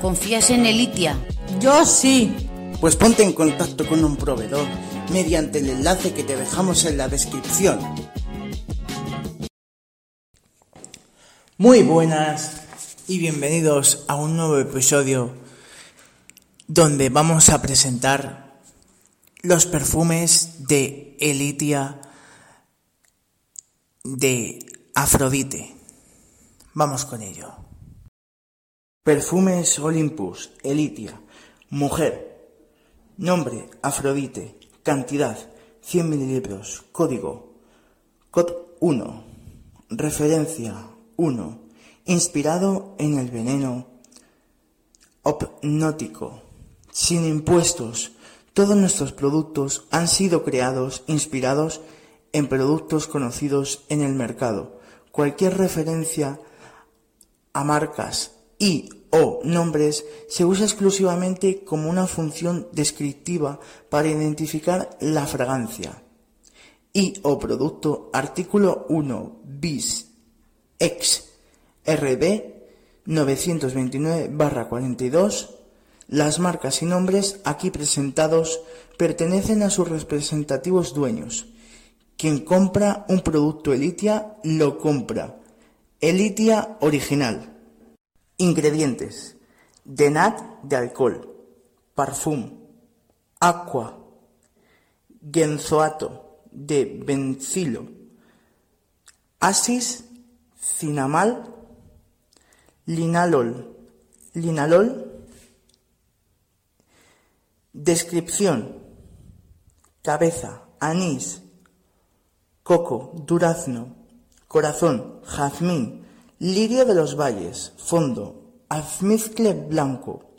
¿Confías en Elitia? Yo sí. Pues ponte en contacto con un proveedor mediante el enlace que te dejamos en la descripción. Muy buenas y bienvenidos a un nuevo episodio donde vamos a presentar los perfumes de Elitia de Afrodite. Vamos con ello. Perfumes Olympus, Elitia, mujer, nombre Afrodite, cantidad 100 mililitros, código COD 1, referencia 1, inspirado en el veneno hipnótico, sin impuestos. Todos nuestros productos han sido creados inspirados en productos conocidos en el mercado. Cualquier referencia a marcas y o nombres se usa exclusivamente como una función descriptiva para identificar la fragancia. Y o producto artículo 1 bis ex RD 929-42, las marcas y nombres aquí presentados pertenecen a sus representativos dueños. Quien compra un producto Elitia lo compra. Elitia original. Ingredientes. Denat de alcohol. Parfum. Aqua. Genzoato de bencilo. Asis Cinamal, linalol, linalol. Descripción. Cabeza, anís, coco, durazno, corazón, jazmín, lirio de los valles, fondo, almizcle blanco,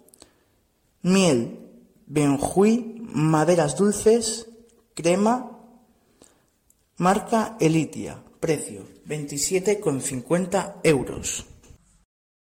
miel, benjuí, maderas dulces, crema, marca Elitia, precio 27,50 euros.